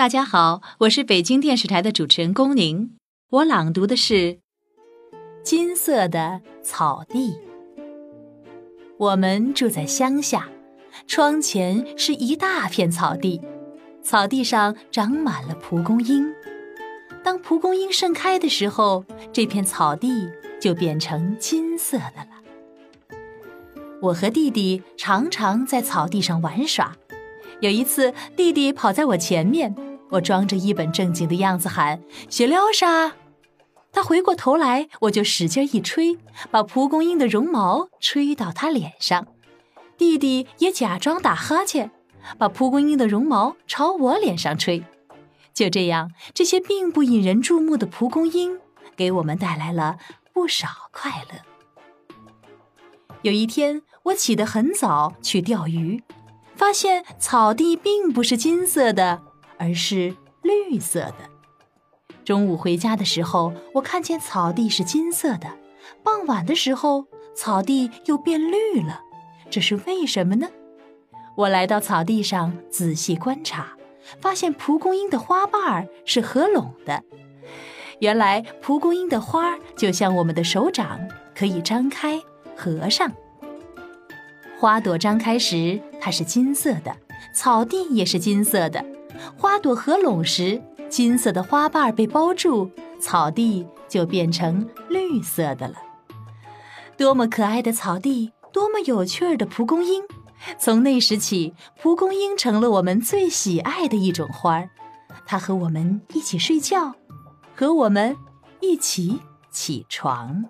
大家好，我是北京电视台的主持人龚宁。我朗读的是《金色的草地》。我们住在乡下，窗前是一大片草地，草地上长满了蒲公英。当蒲公英盛开的时候，这片草地就变成金色的了。我和弟弟常常在草地上玩耍。有一次，弟弟跑在我前面，我装着一本正经的样子喊：“雪撩莎！”他回过头来，我就使劲一吹，把蒲公英的绒毛吹到他脸上。弟弟也假装打哈欠，把蒲公英的绒毛朝我脸上吹。就这样，这些并不引人注目的蒲公英给我们带来了不少快乐。有一天，我起得很早去钓鱼。发现草地并不是金色的，而是绿色的。中午回家的时候，我看见草地是金色的；傍晚的时候，草地又变绿了。这是为什么呢？我来到草地上仔细观察，发现蒲公英的花瓣儿是合拢的。原来蒲公英的花就像我们的手掌，可以张开、合上。花朵张开时，它是金色的；草地也是金色的。花朵合拢时，金色的花瓣被包住，草地就变成绿色的了。多么可爱的草地，多么有趣儿的蒲公英！从那时起，蒲公英成了我们最喜爱的一种花儿。它和我们一起睡觉，和我们一起起床。